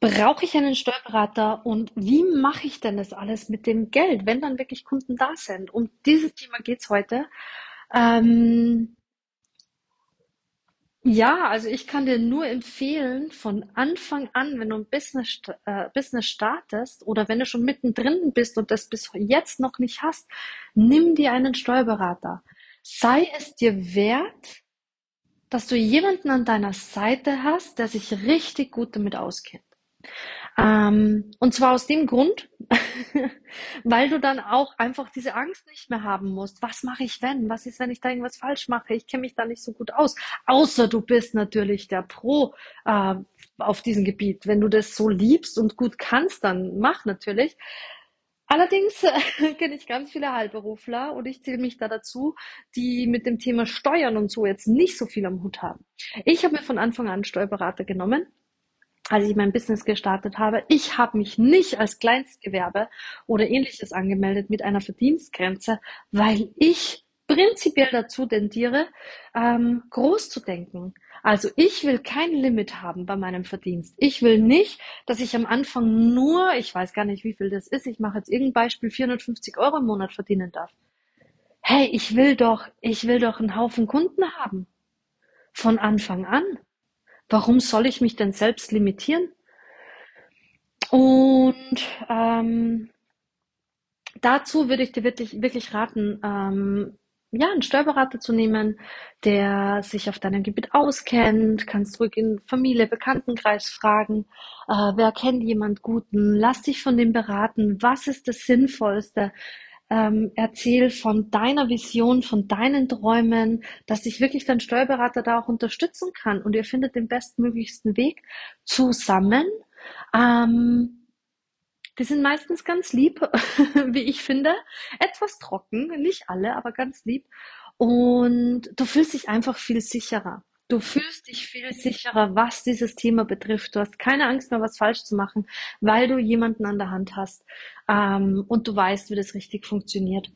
Brauche ich einen Steuerberater und wie mache ich denn das alles mit dem Geld, wenn dann wirklich Kunden da sind? Um dieses Thema geht's heute. Ähm, ja, also ich kann dir nur empfehlen, von Anfang an, wenn du ein Business, äh, Business startest oder wenn du schon mittendrin bist und das bis jetzt noch nicht hast, nimm dir einen Steuerberater. Sei es dir wert, dass du jemanden an deiner Seite hast, der sich richtig gut damit auskennt. Ähm, und zwar aus dem Grund, weil du dann auch einfach diese Angst nicht mehr haben musst. Was mache ich wenn? Was ist, wenn ich da irgendwas falsch mache? Ich kenne mich da nicht so gut aus. Außer du bist natürlich der Pro äh, auf diesem Gebiet. Wenn du das so liebst und gut kannst, dann mach natürlich. Allerdings äh, kenne ich ganz viele Heilberufler und ich zähle mich da dazu, die mit dem Thema Steuern und so jetzt nicht so viel am Hut haben. Ich habe mir von Anfang an Steuerberater genommen als ich mein Business gestartet habe. Ich habe mich nicht als Kleinstgewerbe oder ähnliches angemeldet mit einer Verdienstgrenze, weil ich prinzipiell dazu tendiere, ähm, groß zu denken. Also ich will kein Limit haben bei meinem Verdienst. Ich will nicht, dass ich am Anfang nur, ich weiß gar nicht, wie viel das ist, ich mache jetzt irgendein Beispiel, 450 Euro im Monat verdienen darf. Hey, ich will doch, ich will doch einen Haufen Kunden haben. Von Anfang an. Warum soll ich mich denn selbst limitieren? Und ähm, dazu würde ich dir wirklich, wirklich raten, ähm, ja, einen Steuerberater zu nehmen, der sich auf deinem Gebiet auskennt. Kannst ruhig in Familie, Bekanntenkreis fragen, äh, wer kennt jemand Guten. Lass dich von dem beraten. Was ist das Sinnvollste? Ähm, erzähl von deiner Vision, von deinen Träumen, dass dich wirklich dein Steuerberater da auch unterstützen kann und ihr findet den bestmöglichsten Weg zusammen. Ähm, die sind meistens ganz lieb, wie ich finde. Etwas trocken, nicht alle, aber ganz lieb. Und du fühlst dich einfach viel sicherer. Du fühlst dich viel sicherer, was dieses Thema betrifft. Du hast keine Angst mehr, was falsch zu machen, weil du jemanden an der Hand hast, ähm, und du weißt, wie das richtig funktioniert.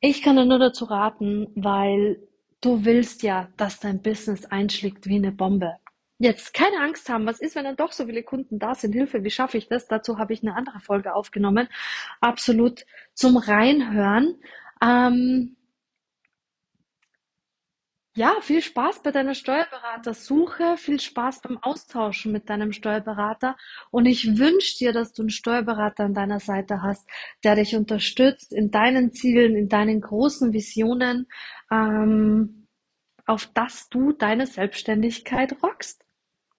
Ich kann dir nur dazu raten, weil du willst ja, dass dein Business einschlägt wie eine Bombe. Jetzt keine Angst haben, was ist, wenn dann doch so viele Kunden da sind? Hilfe, wie schaffe ich das? Dazu habe ich eine andere Folge aufgenommen. Absolut zum Reinhören. Ähm, ja, viel Spaß bei deiner Steuerberatersuche, viel Spaß beim Austauschen mit deinem Steuerberater. Und ich wünsche dir, dass du einen Steuerberater an deiner Seite hast, der dich unterstützt in deinen Zielen, in deinen großen Visionen, ähm, auf dass du deine Selbstständigkeit rockst.